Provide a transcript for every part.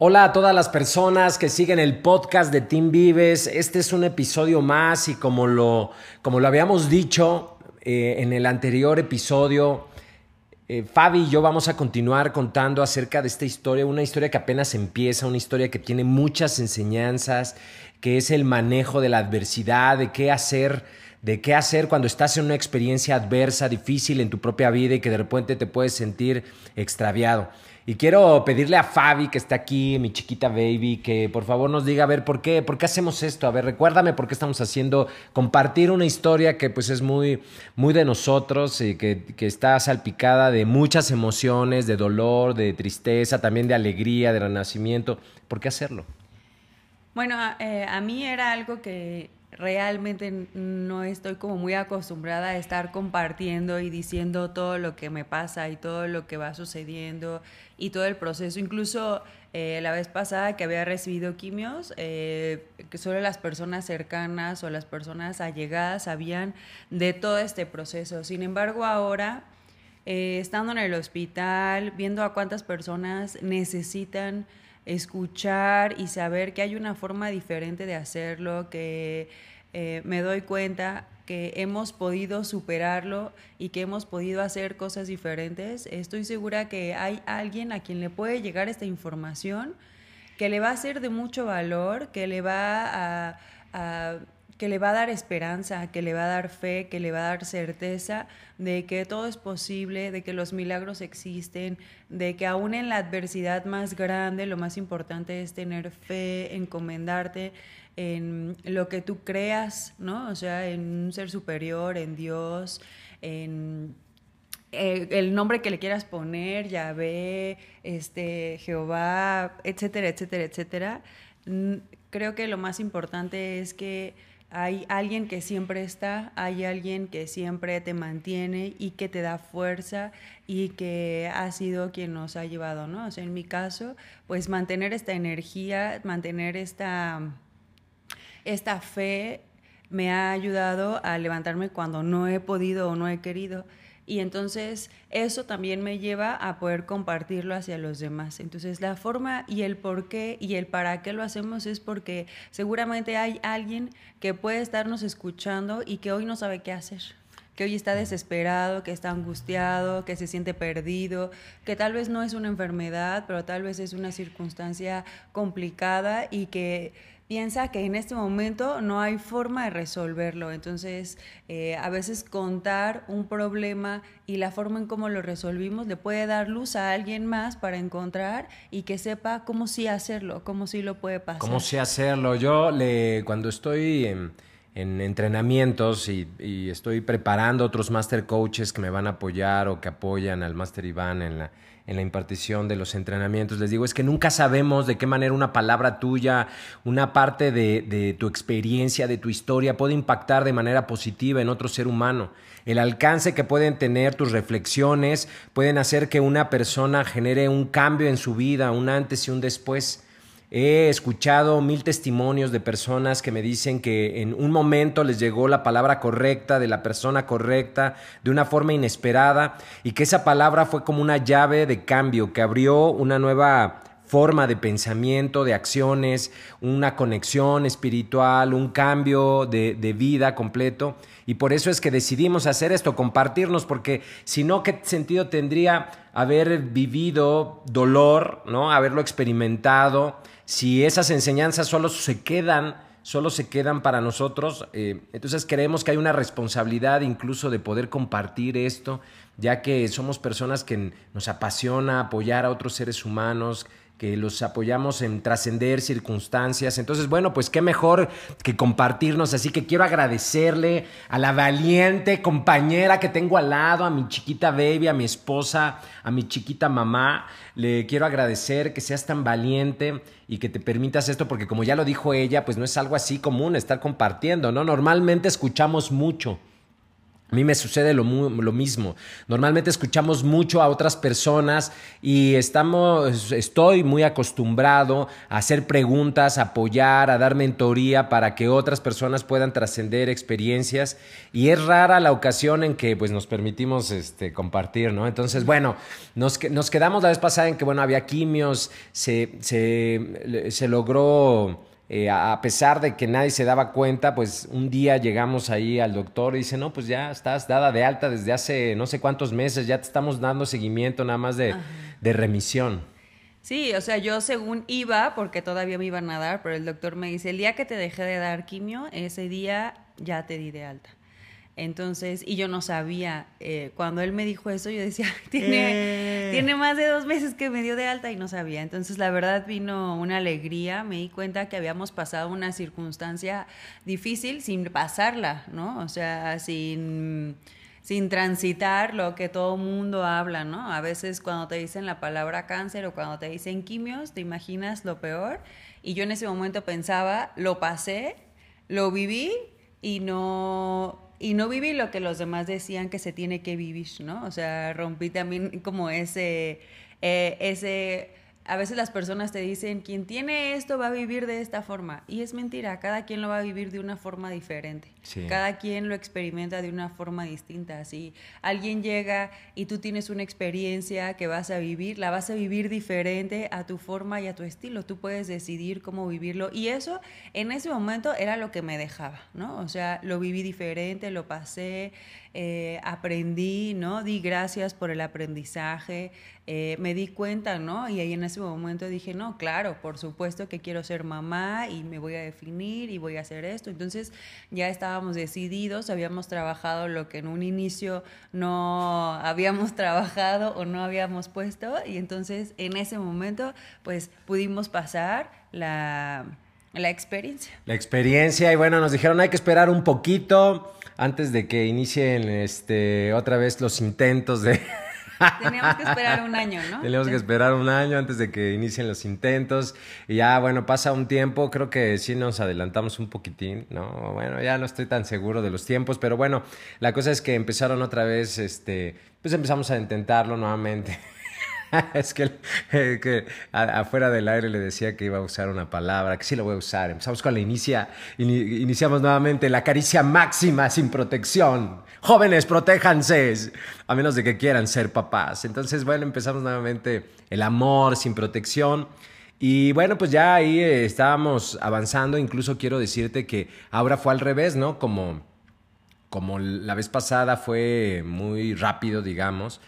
Hola a todas las personas que siguen el podcast de Team Vives. Este es un episodio más y como lo, como lo habíamos dicho eh, en el anterior episodio, eh, Fabi y yo vamos a continuar contando acerca de esta historia, una historia que apenas empieza, una historia que tiene muchas enseñanzas, que es el manejo de la adversidad, de qué hacer de qué hacer cuando estás en una experiencia adversa, difícil en tu propia vida y que de repente te puedes sentir extraviado. Y quiero pedirle a Fabi, que está aquí, mi chiquita baby, que por favor nos diga, a ver, ¿por qué? ¿Por qué hacemos esto? A ver, recuérdame por qué estamos haciendo, compartir una historia que pues es muy, muy de nosotros y que, que está salpicada de muchas emociones, de dolor, de tristeza, también de alegría, de renacimiento. ¿Por qué hacerlo? Bueno, eh, a mí era algo que realmente no estoy como muy acostumbrada a estar compartiendo y diciendo todo lo que me pasa y todo lo que va sucediendo y todo el proceso. Incluso eh, la vez pasada que había recibido quimios, eh, solo las personas cercanas o las personas allegadas sabían de todo este proceso. Sin embargo, ahora, eh, estando en el hospital, viendo a cuántas personas necesitan escuchar y saber que hay una forma diferente de hacerlo, que eh, me doy cuenta que hemos podido superarlo y que hemos podido hacer cosas diferentes. Estoy segura que hay alguien a quien le puede llegar esta información que le va a ser de mucho valor, que le va a que le va a dar esperanza, que le va a dar fe, que le va a dar certeza de que todo es posible, de que los milagros existen, de que aún en la adversidad más grande lo más importante es tener fe, encomendarte en lo que tú creas, ¿no? O sea, en un ser superior, en Dios, en eh, el nombre que le quieras poner, Yahvé, este, Jehová, etcétera, etcétera, etcétera. Creo que lo más importante es que hay alguien que siempre está, hay alguien que siempre te mantiene y que te da fuerza y que ha sido quien nos ha llevado, ¿no? O sea, en mi caso, pues mantener esta energía, mantener esta, esta fe me ha ayudado a levantarme cuando no he podido o no he querido. Y entonces eso también me lleva a poder compartirlo hacia los demás. Entonces la forma y el por qué y el para qué lo hacemos es porque seguramente hay alguien que puede estarnos escuchando y que hoy no sabe qué hacer que hoy está desesperado, que está angustiado, que se siente perdido, que tal vez no es una enfermedad, pero tal vez es una circunstancia complicada y que piensa que en este momento no hay forma de resolverlo. Entonces, eh, a veces contar un problema y la forma en cómo lo resolvimos le puede dar luz a alguien más para encontrar y que sepa cómo sí hacerlo, cómo sí lo puede pasar. Cómo sí hacerlo. Yo le, cuando estoy entrenamientos y, estoy preparando otros master coaches que me van a apoyar o que apoyan al master Iván en la en la impartición de los entrenamientos, les digo, es que nunca sabemos de qué manera una palabra tuya, una parte de, tu experiencia, de tu historia, puede impactar de manera positiva en otro ser humano. El alcance que pueden tener tus reflexiones pueden hacer que una persona genere un cambio en su vida, un antes y un después. He escuchado mil testimonios de personas que me dicen que en un momento les llegó la palabra correcta, de la persona correcta, de una forma inesperada, y que esa palabra fue como una llave de cambio que abrió una nueva forma de pensamiento, de acciones, una conexión espiritual, un cambio de, vida completo. Y por eso es que decidimos hacer esto, compartirnos, porque si no, ¿qué sentido tendría haber vivido dolor, ¿no? haberlo experimentado? Si esas enseñanzas solo se quedan solo se quedan para nosotros. Eh, entonces creemos que hay una responsabilidad incluso de poder compartir esto, ya que somos personas que nos apasiona apoyar a otros seres humanos, que los apoyamos en trascender circunstancias. Entonces, bueno, pues qué mejor que compartirnos. Así que quiero agradecerle a la valiente compañera que tengo al lado, a mi chiquita baby, a mi esposa, a mi chiquita mamá. Le quiero agradecer que seas tan valiente y que te permitas esto, porque como ya lo dijo ella, pues no es algo así común estar compartiendo, ¿no? Normalmente escuchamos mucho A mí me sucede lo, lo, mismo. Normalmente escuchamos mucho a otras personas y estamos, estoy muy acostumbrado a hacer preguntas, a apoyar, a dar mentoría para que otras personas puedan trascender experiencias. Y es rara la ocasión en que pues, nos permitimos este, compartir, ¿no? Entonces, bueno, nos, nos quedamos la vez pasada en que, bueno, había quimios, se, se, se logró eh, a pesar de que nadie se daba cuenta, pues un día llegamos ahí al doctor y dice, no, pues ya estás dada de alta desde hace no sé cuántos meses, ya te estamos dando seguimiento nada más de, de remisión. Sí, o sea, yo según iba, porque todavía me iban a dar, pero el doctor me dice, el día que te dejé de dar quimio, ese día ya te di de alta. Entonces, y yo no sabía, eh, cuando él me dijo eso, yo decía, tiene, eh. tiene más de dos meses que me dio de alta y no sabía. Entonces, la verdad vino una alegría, me di cuenta que habíamos pasado una circunstancia difícil sin pasarla, ¿no? O sea, sin, sin transitar lo que todo mundo habla, ¿no? A veces cuando te dicen la palabra cáncer o cuando te dicen quimios, te imaginas lo peor. Y yo en ese momento pensaba, lo pasé, lo viví y no y no viví lo que los demás decían que se tiene que vivir, ¿no? O sea, rompí también como ese, eh, ese a veces las personas te dicen, quien tiene esto va a vivir de esta forma. Y es mentira, cada quien lo va a vivir de una forma diferente. Cada quien lo experimenta de una forma distinta. Si alguien llega y tú tienes una experiencia que vas a vivir, la vas a vivir diferente a tu forma y a tu estilo. Tú puedes decidir cómo vivirlo. Y eso en ese momento era lo que me dejaba, ¿no? O sea, lo viví diferente, lo pasé, eh, aprendí, ¿no? Di gracias por el aprendizaje, eh, me di cuenta, ¿no? Y ahí en ese momento dije, no, claro, por supuesto que quiero ser mamá y me voy a definir y voy a hacer esto. Entonces ya estábamos decididos, habíamos trabajado lo que en un inicio no habíamos trabajado o no habíamos puesto y entonces en ese momento pues pudimos pasar la, la experiencia. La experiencia y bueno, nos dijeron hay que esperar un poquito antes de que inicien este, otra vez los intentos de... Teníamos que esperar un año, ¿no? Teníamos que esperar un año antes de que inicien los intentos. Y ya, bueno, pasa un tiempo, creo que sí nos adelantamos un poquitín, ¿no? Bueno, ya no estoy tan seguro de los tiempos, pero bueno, la cosa es que empezaron otra vez, este, pues empezamos a intentarlo nuevamente. es que, eh, afuera del aire le decía que iba a usar una palabra, que sí lo voy a usar. Empezamos con la inicia, iniciamos nuevamente la caricia máxima sin protección. Jóvenes, protéjanse, a menos de que quieran ser papás. Entonces, bueno, empezamos nuevamente el amor sin protección. Y bueno, pues ya ahí eh, estábamos avanzando. Incluso quiero decirte que ahora fue al revés, ¿no? Como, como la vez pasada fue muy rápido, digamos.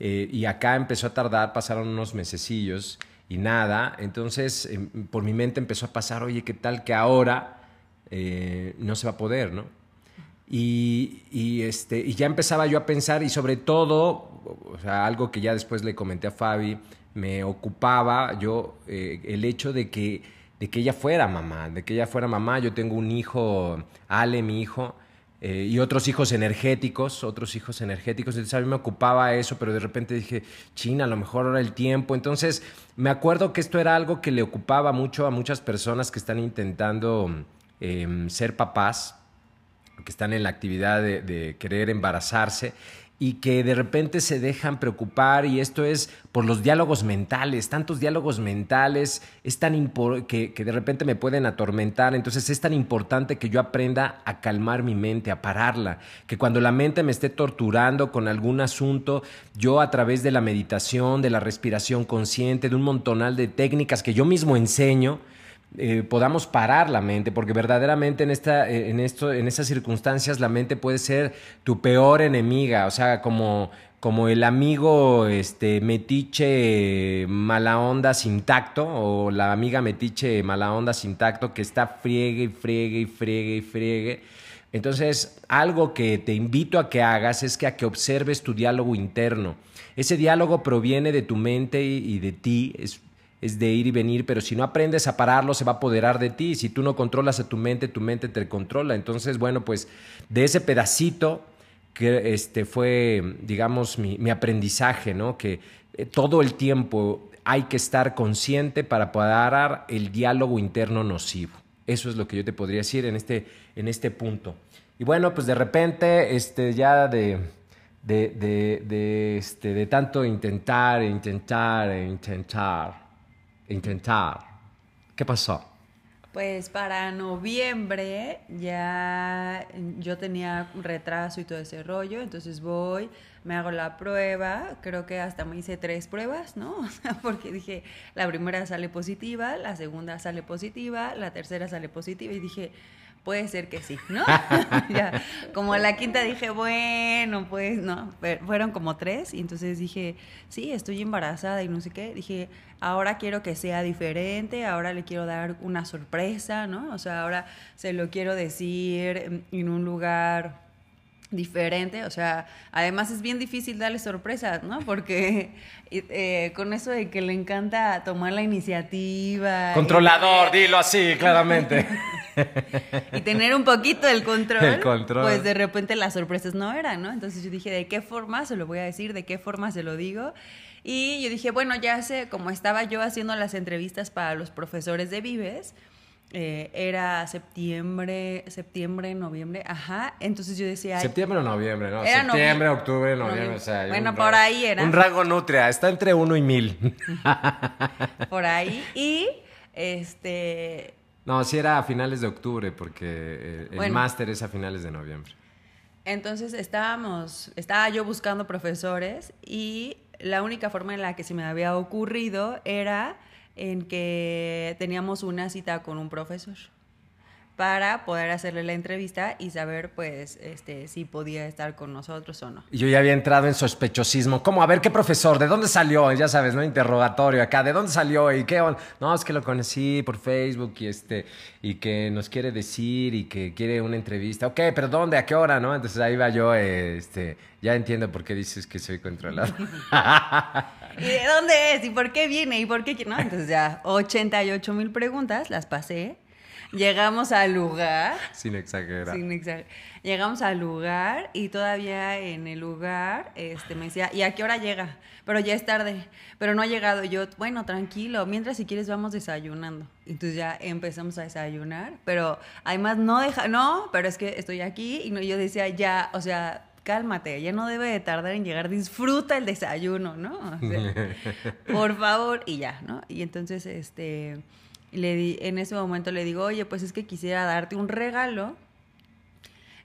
Eh, y acá empezó a tardar, pasaron unos mesecillos y nada. Entonces, em, por mi mente empezó a pasar, oye, ¿qué tal que ahora eh, no se va a poder, no? Y, y, este, y ya empezaba yo a pensar, y sobre todo, o sea, algo que ya después le comenté a Fabi, me ocupaba yo eh, el hecho de que, de que ella fuera mamá, de que ella fuera mamá. Yo tengo un hijo, Ale, mi hijo, eh, y otros hijos energéticos, otros hijos energéticos. Entonces a mí me ocupaba eso, pero de repente dije, China, a lo mejor ahora el tiempo. Entonces me acuerdo que esto era algo que le ocupaba mucho a muchas personas que están intentando em, ser papás, que están en la actividad de querer embarazarse y que de repente se dejan preocupar y esto es por los diálogos mentales, tantos diálogos mentales es tan que, que de repente me pueden atormentar, entonces es tan importante que yo aprenda a calmar mi mente, a pararla, que cuando la mente me esté torturando con algún asunto, yo a través de la meditación, de la respiración consciente, de un montonal de técnicas que yo mismo enseño, eh, podamos parar la mente, porque verdaderamente en, esta, eh, en, esto, en estas circunstancias la mente puede ser tu peor enemiga, o sea, como, como el amigo este, metiche mala onda sin tacto, o la amiga metiche mala onda sin tacto que está friegue y friegue y friegue y friegue. Entonces, algo que te invito a que hagas es que a que observes tu diálogo interno. Ese diálogo proviene de tu mente y, de ti, es es de ir y venir, pero si no aprendes a pararlo, se va a apoderar de ti. Si tú no controlas a tu mente, tu mente te controla. Entonces, bueno, pues de ese pedacito que este, fue, digamos, mi, aprendizaje, ¿no? Que eh, todo el tiempo hay que estar consciente para parar el diálogo interno nocivo. Eso es lo que yo te podría decir en este, en este punto. y bueno, pues de repente, este, ya de, de, de, de, este, de tanto intentar, intentar, intentar, intentar, ¿qué pasó? Pues para noviembre ya yo tenía un retraso y todo ese rollo, entonces voy, me hago la prueba, creo que hasta me hice tres pruebas, ¿no? O sea, porque dije, la primera sale positiva, la segunda sale positiva, la tercera sale positiva y dije, puede ser que sí, ¿no? ya, como la quinta dije, bueno, pues no, fueron como tres y entonces dije, sí, estoy embarazada y no sé qué, dije, ahora quiero que sea diferente, ahora le quiero dar una sorpresa, ¿no? O sea, ahora se lo quiero decir en un lugar diferente, o sea, además es bien difícil darle sorpresas, ¿no? Porque eh, con eso de que le encanta tomar la iniciativa. Controlador, dilo así, claramente. y tener un poquito el control, el control, pues de repente las sorpresas no eran, ¿no? Entonces yo dije, ¿de qué forma se lo voy a decir? ¿De qué forma se lo digo? Y yo dije, bueno, ya sé, como estaba yo haciendo las entrevistas para los profesores de Vives, eh, era septiembre, septiembre, noviembre, ajá. Entonces yo decía. Septiembre o noviembre, ¿no? septiembre, octubre, noviembre. O sea, bueno, por ahí era. Un rango nutria, está entre uno y mil. por ahí. Y este. No, sí era a finales de octubre, porque eh, el máster es a finales de noviembre. Entonces estábamos, estaba yo buscando profesores y la única forma en la que se me había ocurrido era en que teníamos una cita con un profesor para poder hacerle la entrevista y saber pues este si podía estar con nosotros o no. Yo ya había entrado en sospechosismo, ¿cómo? A ver, ¿qué profesor? ¿De dónde salió? Ya sabes, ¿no? Interrogatorio acá, ¿de dónde salió? ¿Y qué? No, es que lo conocí por Facebook y este y que nos quiere decir y que quiere una entrevista. Ok, pero ¿dónde? ¿A qué hora? ¿No? Entonces ahí va yo, este, ya entiendo por qué dices que soy controlado. ¿Y de dónde es? ¿Y por qué viene? ¿Y por qué? No, entonces ya 88 mil preguntas, las pasé Llegamos al lugar. Sin exagerar. Sin exagerar. Llegamos al lugar y todavía en el lugar este, me decía, ¿y a qué hora llega? Pero ya es tarde, pero no ha llegado. yo, bueno, tranquilo, mientras si quieres vamos desayunando. Entonces ya empezamos a desayunar, pero además no deja, no, pero es que estoy aquí y no, yo decía, ya, o sea, cálmate, ya no debe de tardar en llegar, disfruta el desayuno, ¿no? por favor, y ya, ¿no? Y entonces, este le di, en ese momento le digo, oye, pues es que quisiera darte un regalo.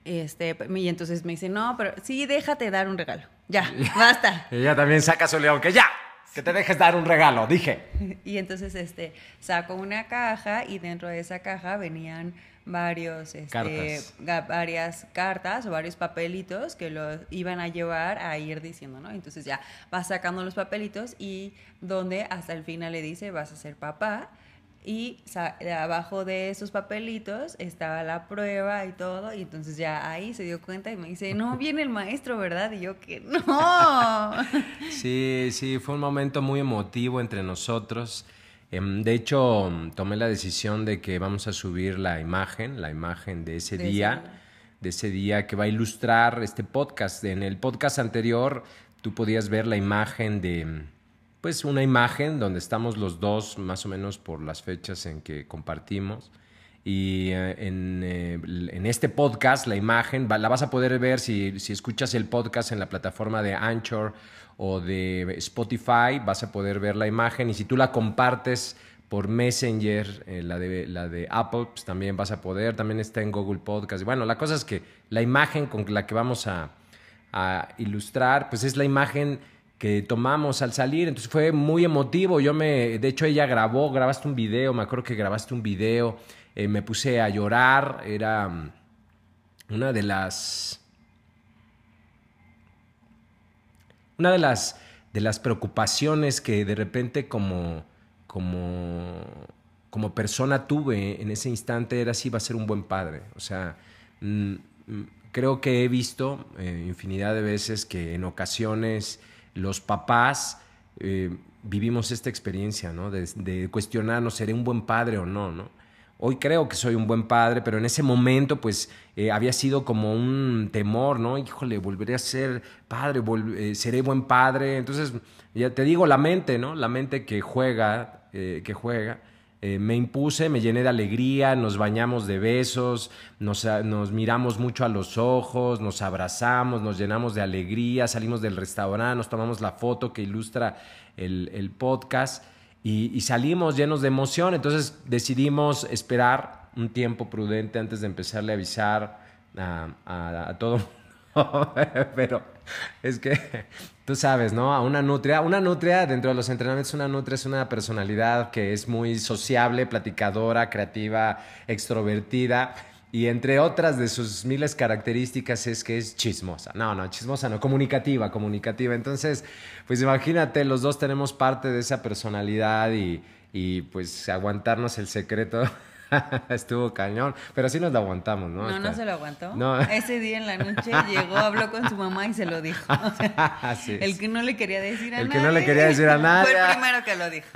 Este, y entonces me dice, no, pero sí, déjate dar un regalo. Ya, basta. ella también saca su león, que ya, que te dejes dar un regalo, dije. y entonces este, saco una caja y dentro de esa caja venían varios, este, varias cartas o varios papelitos que los iban a llevar a ir diciendo, ¿no? Entonces ya vas sacando los papelitos y donde hasta el final le dice, vas a ser papá y abajo de esos papelitos estaba la prueba y todo, y entonces ya ahí se dio cuenta y me dice, no, viene el maestro, ¿verdad? Y yo que no. Sí, sí, fue un momento muy emotivo entre nosotros. Em, de hecho, tomé la decisión de que vamos a subir la imagen, la imagen de ese día, de ese día que va a ilustrar este podcast. En el podcast anterior tú podías ver la imagen de pues una imagen donde estamos los dos más o menos por las fechas en que compartimos. Y eh, eh, en, este podcast, la imagen la vas a poder ver si, si, escuchas el podcast en la plataforma de Anchor o de Spotify, vas a poder ver la imagen. Y si tú la compartes por Messenger, eh, la, de, la de Apple, pues también vas a poder. También está en Google Podcast. Bueno, la cosa es que la imagen con la que vamos a, a ilustrar, pues es la imagen que tomamos al salir, entonces fue muy emotivo, yo me, de hecho ella grabó, grabaste un video, me acuerdo que grabaste un video, eh, me puse a llorar, era mm, una de las, una de las, de las preocupaciones que de repente como, como, como persona tuve en ese instante era si iba a ser un buen padre, o sea, mm, mm, creo que he visto eh, infinidad de veces que en ocasiones los papás eh, vivimos esta experiencia, ¿no? De, cuestionarnos, ¿seré un buen padre o no, no? Hoy creo que soy un buen padre, pero en ese momento, pues, eh, había sido como un temor, ¿no? Híjole, volveré a ser padre, eh, seré buen padre. Entonces, ya te digo, la mente, ¿no? La mente que juega, que juega. Eh, me impuse, me llené de alegría, nos bañamos de besos, nos, nos, miramos mucho a los ojos, nos abrazamos, nos llenamos de alegría, salimos del restaurante, nos tomamos la foto que ilustra el, el podcast y, salimos llenos de emoción. Entonces decidimos esperar un tiempo prudente antes de empezarle a avisar a, a, a todo pero es que tú sabes, ¿no? A una nutria, una nutria dentro de los entrenamientos, una nutria es una personalidad que es muy sociable, platicadora, creativa, extrovertida. Y entre otras de sus miles características es que es chismosa. No, no, chismosa no, comunicativa, comunicativa. Entonces, pues imagínate, los dos tenemos parte de esa personalidad y, y pues aguantarnos el secreto Estuvo cañón, pero sí nos lo aguantamos, ¿no? No, no se lo aguantó. No. Ese día en la noche llegó, habló con su mamá y se lo dijo. El que no le quería decir a nadie. El que no le quería decir a nadie. Fue el primero que lo dijo.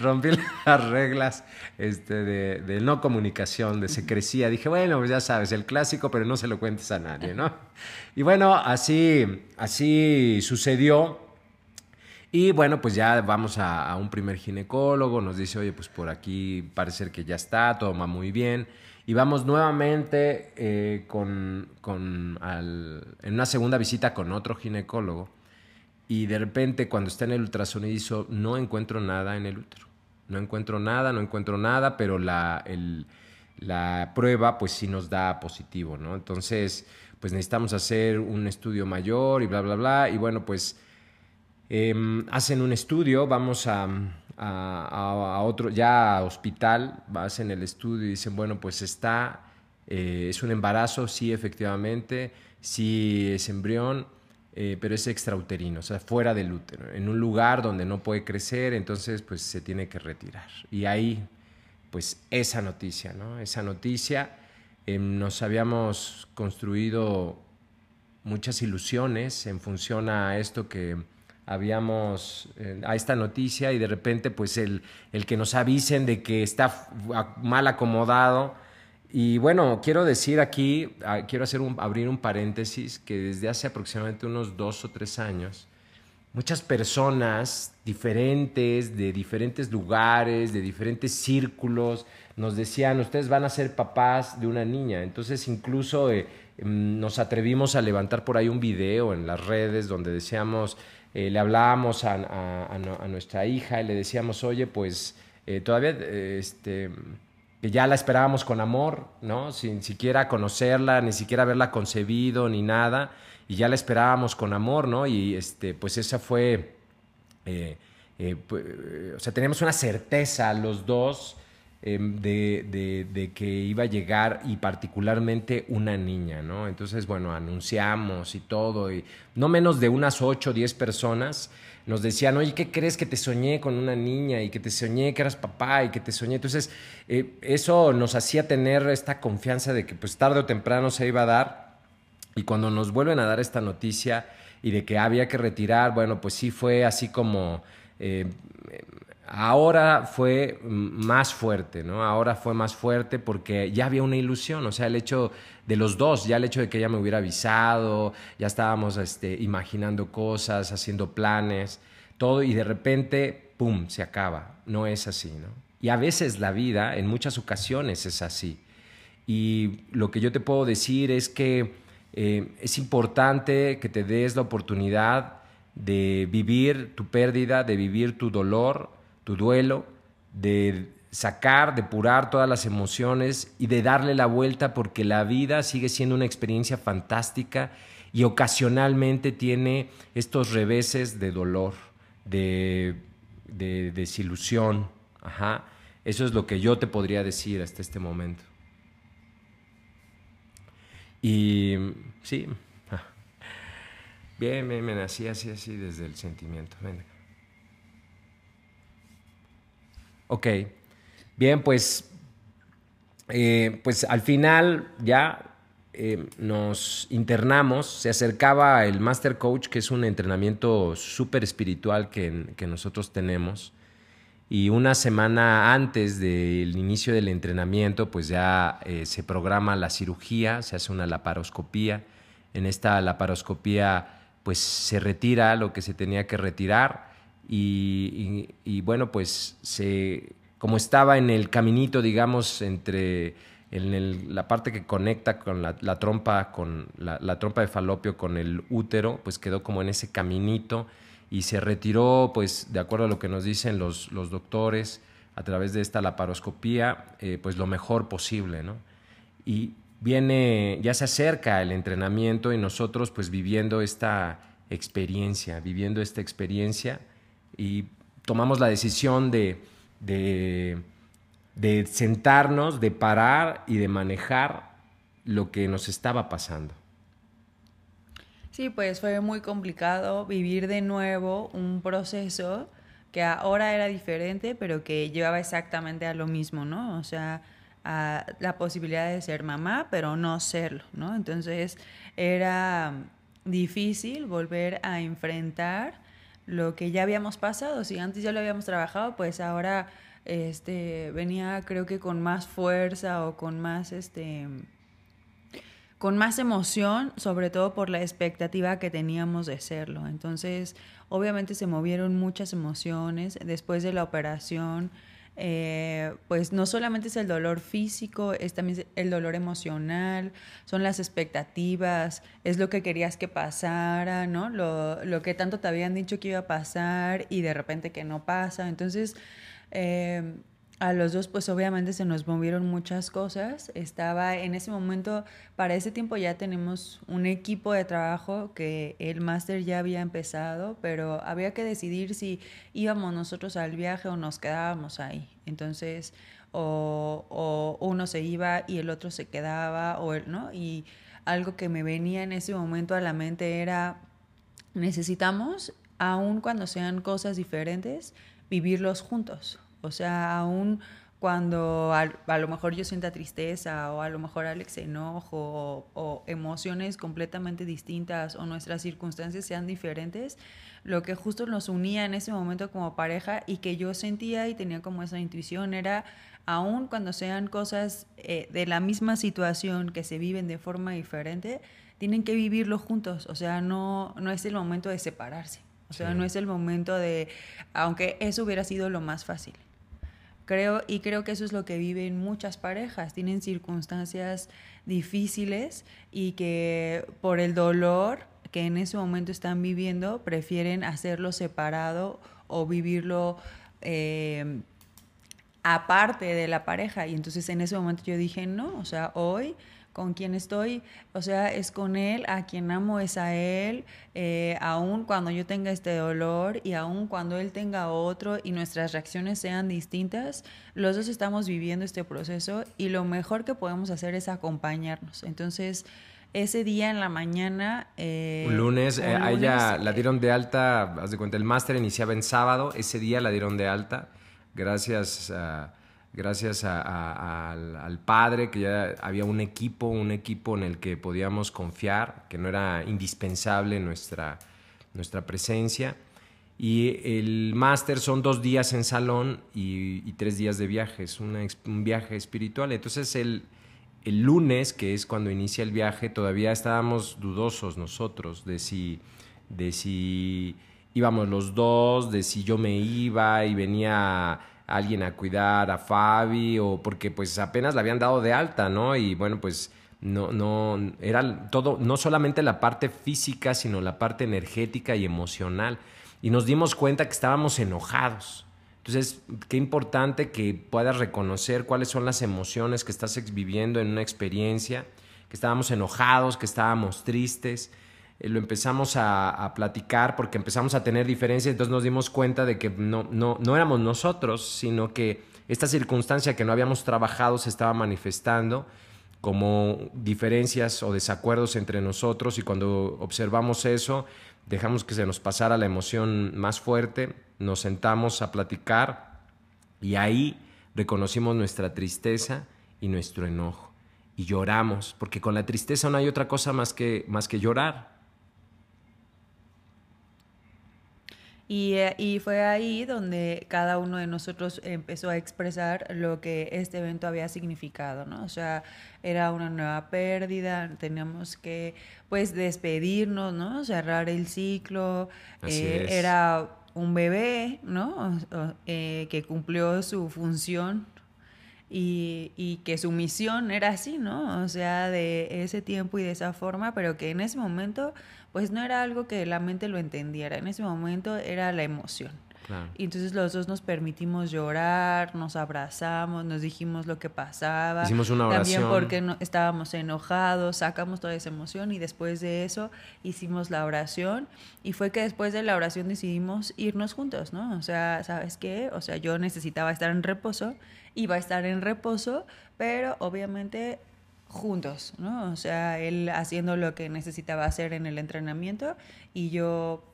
Rompí las reglas este, de, de, no comunicación, de secrecía. Dije, bueno, pues ya sabes, el clásico, pero no se lo cuentes a nadie, ¿no? Y bueno, así, así sucedió. Y bueno, pues ya vamos a, un primer ginecólogo, nos dice, oye, pues por aquí parece que ya está, todo va muy bien. Y vamos nuevamente eh, con, con en una segunda visita con otro ginecólogo. Y de repente cuando está en el ultrasonido no encuentro nada en el útero. No encuentro nada, no encuentro nada, pero la, la prueba pues sí nos da positivo, ¿no? Entonces, pues necesitamos hacer un estudio mayor y bla, bla, bla. Y bueno, pues Em, hacen un estudio, vamos a, otro, ya a hospital, hacen el estudio y dicen, bueno, pues está, eh, es un embarazo, sí, efectivamente, sí es embrión, eh, pero es extrauterino, o sea, fuera del útero, en un lugar donde no puede crecer, entonces pues se tiene que retirar. Y ahí, pues esa noticia, ¿no? Esa noticia, em, nos habíamos construido muchas ilusiones en función a esto que habíamos eh, a esta noticia y de repente pues el, el, que nos avisen de que está mal acomodado. Y bueno, quiero decir aquí, quiero hacer un, abrir un paréntesis, que desde hace aproximadamente unos dos o tres años, muchas personas diferentes, de diferentes lugares, de diferentes círculos, nos decían, ustedes van a ser papás de una niña. Entonces incluso eh, mm, nos atrevimos a levantar por ahí un video en las redes donde decíamos, eh, le hablábamos a, nuestra hija y le decíamos, oye, pues eh, todavía, este, que ya la esperábamos con amor, ¿no? Sin siquiera conocerla, ni siquiera haberla concebido, ni nada, y ya la esperábamos con amor, ¿no? Y este, pues esa fue, eh, pues, o sea, teníamos una certeza los dos Em, de, que iba a llegar y particularmente una niña, ¿no? Entonces, bueno, anunciamos y todo, y no menos de unas 8 o 10 personas nos decían, oye, ¿qué crees que te soñé con una niña y que te soñé que eras papá y que te soñé? Entonces, eh, eso nos hacía tener esta confianza de que pues tarde o temprano se iba a dar. Y cuando nos vuelven a dar esta noticia y de que había que retirar, bueno, pues sí fue así como... Eh, Ahora fue más fuerte, ¿no? Ahora fue más fuerte porque ya había una ilusión, o sea, el hecho de los dos, ya el hecho de que ella me hubiera avisado, ya estábamos este, imaginando cosas, haciendo planes, todo, y de repente, ¡pum!, se acaba. No es así, ¿no? Y a veces la vida, en muchas ocasiones, es así. Y lo que yo te puedo decir es que eh, es importante que te des la oportunidad de vivir tu pérdida, de vivir tu dolor, tu duelo, de sacar, depurar todas las emociones y de darle la vuelta porque la vida sigue siendo una experiencia fantástica y ocasionalmente tiene estos reveses de dolor, de, desilusión. Ajá. Eso es lo que yo te podría decir hasta este momento. Y sí, bien, bien, bien, así, así, así, desde el sentimiento. Venga. Ok. Bien, pues, eh, pues al final ya eh, nos internamos, se acercaba el Master Coach, que es un entrenamiento súper espiritual que, nosotros tenemos. Y una semana antes del inicio del entrenamiento, pues ya eh, se programa la cirugía, se hace una laparoscopía. En esta laparoscopía, pues se retira lo que se tenía que retirar y, bueno, pues se como estaba en el caminito, digamos, entre en la parte que conecta con la, trompa, con la, trompa de falopio con el útero, pues quedó como en ese caminito y se retiró, pues de acuerdo a lo que nos dicen los, los doctores, a través de esta laparoscopía, eh, pues lo mejor posible, ¿no? Y viene, ya se acerca el entrenamiento y nosotros pues viviendo esta experiencia, viviendo esta experiencia y tomamos la decisión de, de, de sentarnos, de parar y de manejar lo que nos estaba pasando. Sí, pues fue muy complicado vivir de nuevo un proceso que ahora era diferente, pero que llevaba exactamente a lo mismo, ¿no? O sea, la posibilidad de ser mamá, pero no serlo, ¿no? Entonces era difícil volver a enfrentar lo que ya habíamos pasado. Si antes ya lo habíamos trabajado, pues ahora este, venía creo que con más fuerza o con más este con más emoción, sobre todo por la expectativa que teníamos de serlo. Entonces, obviamente se movieron muchas emociones después de la operación. Eh, pues no solamente es el dolor físico, es también el dolor emocional, son las expectativas, es lo que querías que pasara, ¿no? Lo, lo que tanto te habían dicho que iba a pasar y de repente que no pasa. Entonces, eh, a los dos pues obviamente se nos movieron muchas cosas. Estaba en ese momento, para ese tiempo ya tenemos un equipo de trabajo que el máster ya había empezado, pero había que decidir si íbamos nosotros al viaje o nos quedábamos ahí. Entonces, o, uno se iba y el otro se quedaba, o ¿no? Y algo que me venía en ese momento a la mente era, necesitamos, aun cuando sean cosas diferentes, vivirlos juntos o sea, aún cuando a, lo mejor yo sienta tristeza o a lo mejor Alex enojo o, emociones completamente distintas o nuestras circunstancias sean diferentes, lo que justo nos unía en ese momento como pareja y que yo sentía y tenía como esa intuición era, aún cuando sean cosas eh, de la misma situación que se viven de forma diferente, tienen que vivirlo juntos, o sea, no, no es el momento de separarse, o sea, no es el momento de, aunque eso hubiera sido lo más fácil. Creo, y creo que eso es lo que viven muchas parejas, tienen circunstancias difíciles y que por el dolor que en ese momento están viviendo, prefieren hacerlo separado o vivirlo eh, aparte de la pareja. Y entonces en ese momento yo dije, no, o sea, hoy con quien estoy, o sea, es con él, a quien amo es a él, eh, aun cuando yo tenga este dolor y aun cuando él tenga otro y nuestras reacciones sean distintas, los dos estamos viviendo este proceso y lo mejor que podemos hacer es acompañarnos. Entonces, ese día en la mañana... Eh, un lunes, eh, a ella la dieron de alta, haz de cuenta, el máster iniciaba en sábado, ese día la dieron de alta, gracias a gracias al, padre, que ya había un equipo, un equipo en el que podíamos confiar, que no era indispensable nuestra, nuestra presencia. Y el máster son dos días en salón y, tres días de viaje, es un viaje espiritual. Entonces el, el lunes, que es cuando inicia el viaje, todavía estábamos dudosos nosotros de si, de si íbamos los dos, de si yo me iba y venía alguien a cuidar a Fabi o porque pues apenas la habían dado de alta, ¿no? Y bueno, pues no, no, era todo, no solamente la parte física, sino la parte energética y emocional. Y nos dimos cuenta que estábamos enojados. Entonces, qué importante que puedas reconocer cuáles son las emociones que estás viviendo en una experiencia, que estábamos enojados, que estábamos tristes, eh, lo empezamos a, platicar porque empezamos a tener diferencias, entonces nos dimos cuenta de que no, no, no éramos nosotros, sino que esta circunstancia que no habíamos trabajado se estaba manifestando como diferencias o desacuerdos entre nosotros y cuando observamos eso, dejamos que se nos pasara la emoción más fuerte, nos sentamos a platicar y ahí reconocimos nuestra tristeza y nuestro enojo y lloramos, porque con la tristeza no hay otra cosa más que, más que llorar. Eh, y, fue ahí donde cada uno de nosotros empezó a expresar lo que este evento había significado, ¿no? O sea, era una nueva pérdida, teníamos que, pues, despedirnos, ¿no? Cerrar el ciclo, eh, era un bebé, ¿no? Eh, que cumplió su función y, y, que su misión era así, ¿no? O sea, de ese tiempo y de esa forma, pero que en ese momento, pues no era algo que la mente lo entendiera, en ese momento era la emoción. Y entonces los dos nos permitimos llorar, nos abrazamos, nos dijimos lo que pasaba. Hicimos una oración. También porque no, estábamos enojados, sacamos toda esa emoción y después de eso hicimos la oración. Y fue que después de la oración decidimos irnos juntos, ¿no? O sea, ¿sabes qué? O sea, yo necesitaba estar en reposo, iba a estar en reposo, pero obviamente juntos, ¿no? O sea, él haciendo lo que necesitaba hacer en el entrenamiento y yo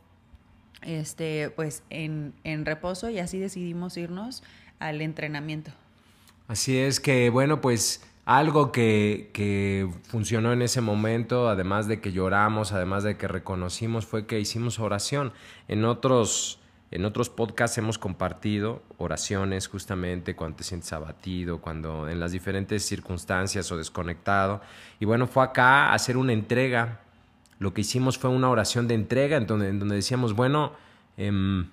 este, pues en, en reposo y así decidimos irnos al entrenamiento. Así es que, bueno, pues algo que, que, funcionó en ese momento, además de que lloramos, además de que reconocimos, fue que hicimos oración. En otros, en otros podcasts hemos compartido oraciones justamente cuando te sientes abatido, cuando en las diferentes circunstancias o desconectado. Y bueno, fue acá hacer una entrega lo que hicimos fue una oración de entrega en donde, donde decíamos, bueno, em,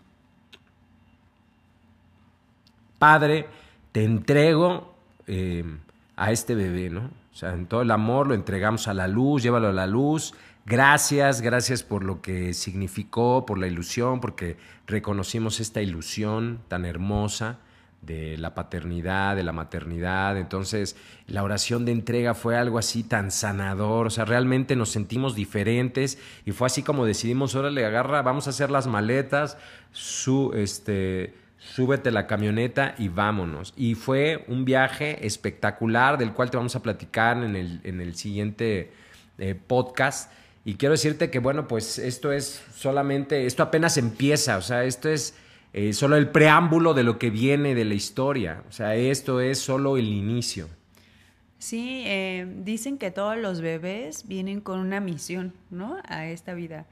Padre, te entrego em, a este bebé, ¿no? O sea, en todo el amor lo entregamos a la luz, llévalo a la luz. Gracias, gracias por lo que significó, por la ilusión, porque reconocimos esta ilusión tan hermosa de la paternidad, de la maternidad. Entonces, la oración de entrega fue algo así tan sanador, o sea, realmente nos sentimos diferentes y fue así como decidimos, órale, agarra, vamos a hacer las maletas, su, este, súbete la camioneta y vámonos. Y fue un viaje espectacular del cual te vamos a platicar en el, en el siguiente eh, podcast. Y quiero decirte que, bueno, pues esto es solamente, esto apenas empieza, o sea, esto es eh, solo el preámbulo de lo que viene de la historia. O sea, esto es solo el inicio. Sí, eh, dicen que todos los bebés vienen con una misión, ¿no? A esta vida.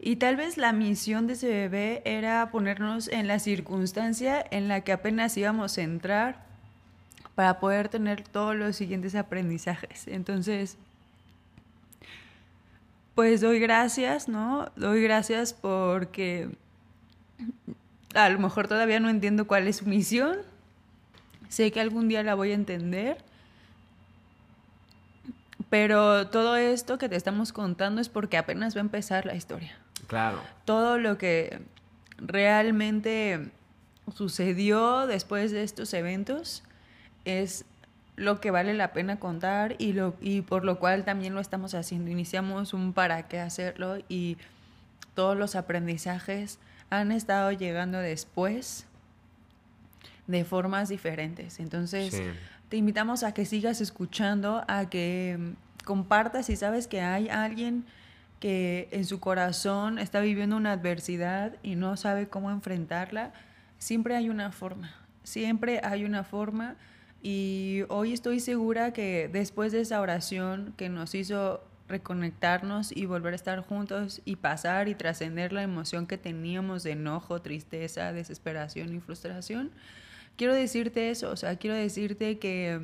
Y tal vez la misión de ese bebé era ponernos en la circunstancia en la que apenas íbamos a entrar para poder tener todos los siguientes aprendizajes. Entonces, pues doy gracias, ¿no? Doy gracias porque a lo mejor todavía no entiendo cuál es su misión. Sé que algún día la voy a entender. Pero todo esto que te estamos contando es porque apenas va a empezar la historia. Claro. Todo lo que realmente sucedió después de estos eventos es lo que vale la pena contar y, lo, y por lo cual también lo estamos haciendo. Iniciamos un para qué hacerlo y todos los aprendizajes han estado llegando después de formas diferentes. Entonces, te invitamos a que sigas escuchando, a que mm, compartas si sabes que hay alguien que en su corazón está viviendo una adversidad y no sabe cómo enfrentarla, siempre hay una forma, siempre hay una forma y hoy estoy segura que después de esa oración que nos hizo reconectarnos y volver a estar juntos y pasar y trascender la emoción que teníamos de enojo, tristeza, desesperación y frustración. Quiero decirte eso, o sea, quiero decirte que,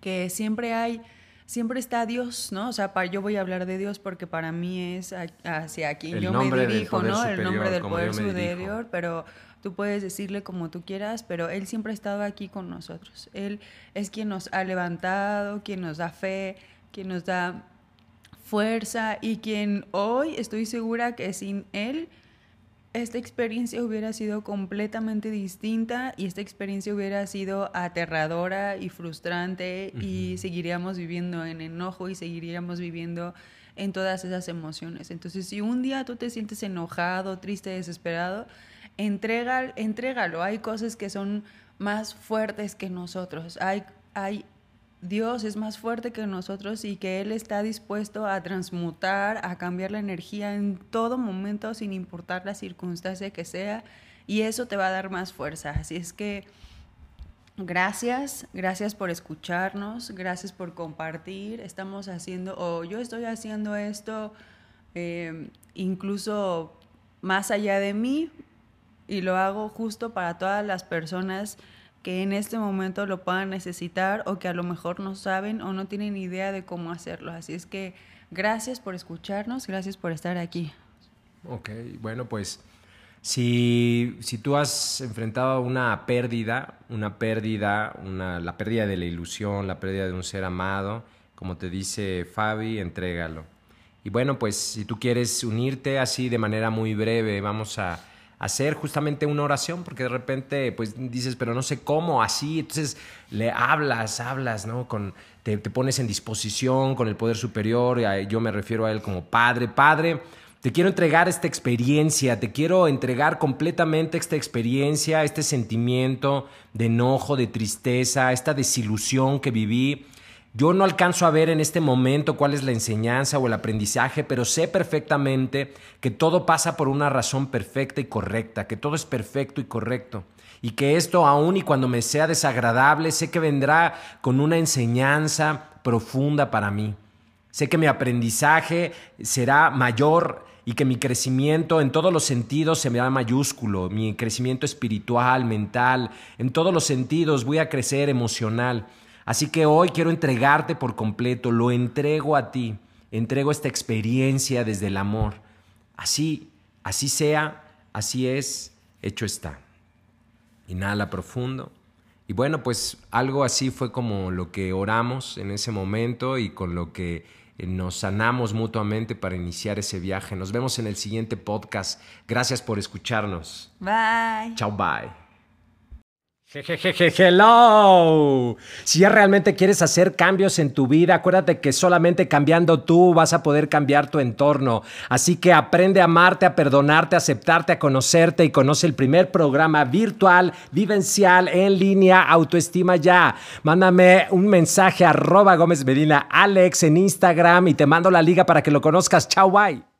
que siempre hay, siempre está Dios, ¿no? O sea, para, yo voy a hablar de Dios porque para mí es hacia quien yo me dirijo, ¿no? el nombre del poder superior, pero tú puedes decirle como tú quieras, pero Él siempre ha estado aquí con nosotros. Él es quien nos ha levantado, quien nos da fe, quien nos da fuerza y quien hoy estoy segura que sin él esta experiencia hubiera sido completamente distinta y esta experiencia hubiera sido aterradora y frustrante y seguiríamos viviendo en enojo y seguiríamos viviendo en todas esas emociones. Entonces, si un día tú te sientes enojado, triste, desesperado, entrega, entrégalo. Hay cosas que son más fuertes que nosotros. Hay, hay Dios es más fuerte que nosotros y que Él está dispuesto a transmutar, a cambiar la energía en todo momento, sin importar la circunstancia que sea, y eso te va a dar más fuerza. Así es que gracias, gracias por escucharnos, gracias por compartir. Estamos haciendo, o yo estoy haciendo esto eh, incluso más allá de mí, y lo hago justo para todas las personas que en este momento lo puedan necesitar o que a lo mejor no saben o no tienen idea de cómo hacerlo. Así es que gracias por escucharnos, gracias por estar aquí. Ok, bueno, pues Si, si tú has enfrentado una pérdida, una pérdida, una, la pérdida de la ilusión, la pérdida de un ser amado, como te dice Fabi, entrégalo. Y bueno, pues si tú quieres unirte así de manera muy breve, vamos a hacer justamente una oración, porque de repente pues dices, pero no sé cómo, así, entonces le hablas, hablas, ¿no? Con, te, te pones en disposición con el poder superior, yo me refiero a él como Padre, Padre te quiero entregar esta experiencia, te quiero entregar completamente esta experiencia, este sentimiento de enojo, de tristeza, esta desilusión que viví. Yo no alcanzo a ver en este momento cuál es la enseñanza o el aprendizaje, pero sé perfectamente que todo pasa por una razón perfecta y correcta, que todo es perfecto y correcto. Y que esto, aun y cuando me sea desagradable, sé que vendrá con una enseñanza profunda para mí. Sé que mi aprendizaje será mayor y que mi crecimiento en todos los sentidos se me da mayúsculo, mi crecimiento espiritual, mental, en todos los sentidos voy a crecer emocional. Así que hoy quiero entregarte por completo, lo entrego a ti, entrego esta experiencia desde el amor. Así, así sea, así es, hecho está. Inhala profundo. Y bueno, pues algo así fue como lo que oramos en ese momento y con lo que eh, nos sanamos mutuamente para iniciar ese viaje. Nos vemos en el siguiente podcast. Gracias por escucharnos. Bye. Chao, bye. Hello. Si ya realmente quieres hacer cambios en tu vida, acuérdate que solamente cambiando tú vas a poder cambiar tu entorno. Así que aprende a amarte, a perdonarte, a aceptarte, a conocerte y conoce el primer programa virtual, vivencial, en línea, autoestima ya. Mándame un mensaje a arroba Gómez Medina Alex en Instagram y te mando la liga para que lo conozcas. Chao, bye.